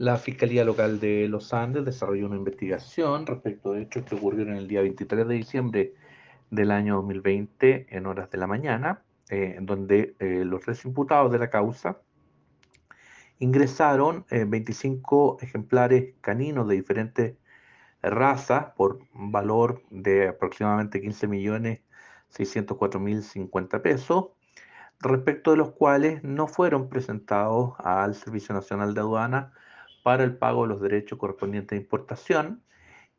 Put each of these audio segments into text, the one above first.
La Fiscalía Local de Los Andes desarrolló una investigación respecto de hechos que ocurrieron el día 23 de diciembre del año 2020 en horas de la mañana, eh, donde eh, los tres imputados de la causa ingresaron 25 eh, ejemplares caninos de diferentes razas por valor de aproximadamente 15 millones 604 mil 50 pesos, respecto de los cuales no fueron presentados al Servicio Nacional de Aduana para el pago de los derechos correspondientes de importación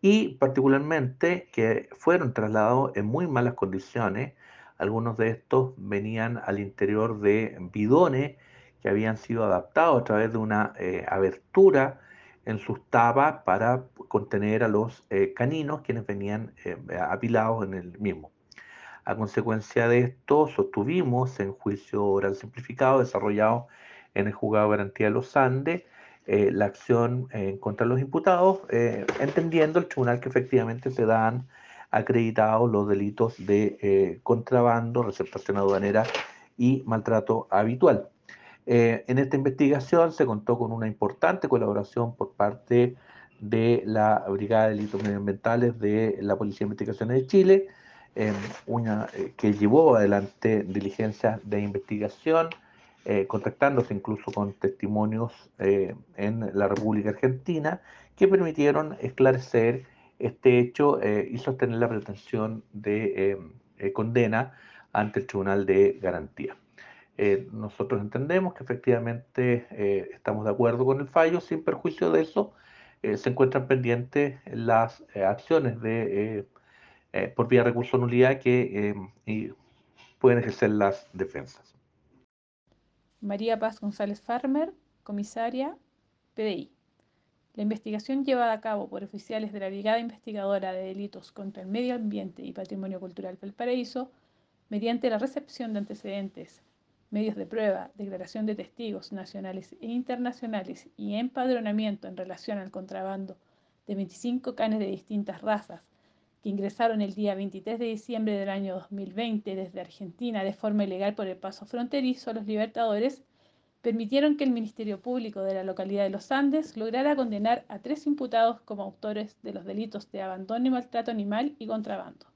y particularmente que fueron trasladados en muy malas condiciones. Algunos de estos venían al interior de bidones que habían sido adaptados a través de una eh, abertura en sus tapas para contener a los eh, caninos quienes venían eh, apilados en el mismo. A consecuencia de esto, sostuvimos en juicio oral simplificado desarrollado en el juzgado de garantía de los Andes la acción contra los imputados, entendiendo el tribunal que efectivamente se dan acreditados los delitos de contrabando, receptación aduanera y maltrato habitual. Eh, en esta investigación se contó con una importante colaboración por parte de la Brigada de Delitos Medioambientales de la Policía de Investigaciones de Chile, una, eh, que llevó adelante diligencias de investigación, eh, contactándose incluso con testimonios en la República Argentina, que permitieron esclarecer este hecho y sostener la pretensión de condena ante el Tribunal de Garantía. Eh, nosotros entendemos que efectivamente eh, estamos de acuerdo con el fallo, sin perjuicio de eso, eh, se encuentran pendientes las acciones de, por vía recurso nulidad que pueden ejercer las defensas. María Paz González Farmer, comisaria PDI. La investigación llevada a cabo por oficiales de la Brigada Investigadora de Delitos contra el Medio Ambiente y Patrimonio Cultural Valparaíso, mediante la recepción de antecedentes medios de prueba, declaración de testigos nacionales e internacionales y empadronamiento en relación al contrabando de 25 canes de distintas razas que ingresaron el día 23 de diciembre del año 2020 desde Argentina de forma ilegal por el paso fronterizo a los libertadores, permitieron que el Ministerio Público de la localidad de Los Andes lograra condenar a tres imputados como autores de los delitos de abandono y maltrato animal y contrabando.